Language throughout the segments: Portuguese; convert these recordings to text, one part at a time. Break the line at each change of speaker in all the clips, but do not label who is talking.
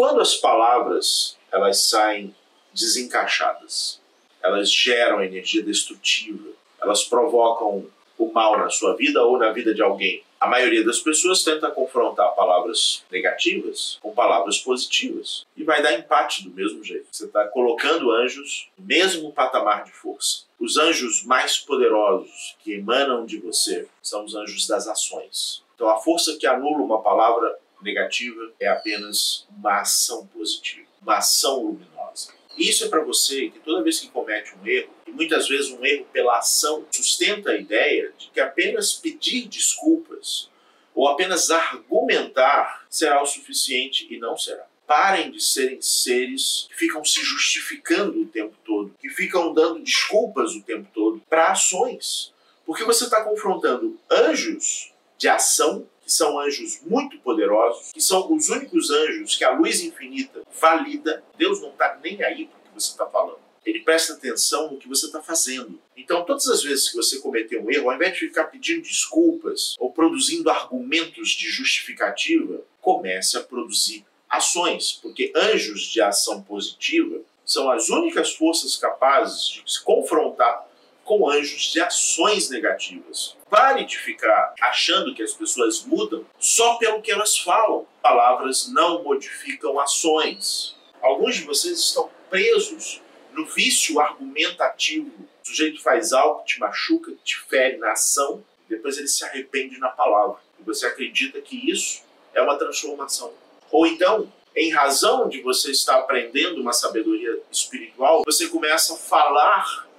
quando as palavras elas saem desencaixadas, elas geram energia destrutiva, elas provocam o mal na sua vida ou na vida de alguém. A maioria das pessoas tenta confrontar palavras negativas com palavras positivas e vai dar empate do mesmo jeito. Você está colocando anjos no mesmo patamar de força. Os anjos mais poderosos que emanam de você são os anjos das ações. Então, a força que anula uma palavra negativa é apenas uma ação positiva, uma ação luminosa. Isso é para você que toda vez que comete um erro, e muitas vezes um erro pela ação, sustenta a ideia de que apenas pedir desculpas ou apenas argumentar será o suficiente e não será. Parem de serem seres que ficam se justificando o tempo todo, que ficam dando desculpas o tempo todo para ações. Porque você está confrontando anjos de ação que são anjos muito poderosos, que são os únicos anjos que a luz infinita valida. Deus não está nem aí para o que você está falando. Ele presta atenção no que você está fazendo. Então, todas as vezes que você cometer um erro, ao invés de ficar pedindo desculpas ou produzindo argumentos de justificativa, comece a produzir ações, porque anjos de ação positiva são as únicas forças capazes de se confrontar com anjos de ações negativas. Pare de ficar achando que as pessoas mudam só pelo que elas falam. Palavras não modificam ações. Alguns de vocês estão presos no vício argumentativo. O sujeito faz algo, te machuca, te fere na ação, depois ele se arrepende na palavra. E você acredita que isso é uma transformação. Ou então, em razão de você estar aprendendo uma sabedoria espiritual, você começa a falar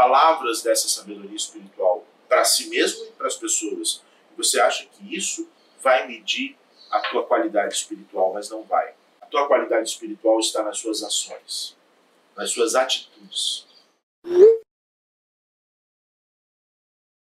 palavras dessa sabedoria espiritual para si mesmo e para as pessoas. Você acha que isso vai medir a tua qualidade espiritual, mas não vai. A tua qualidade espiritual está nas suas ações, nas suas atitudes.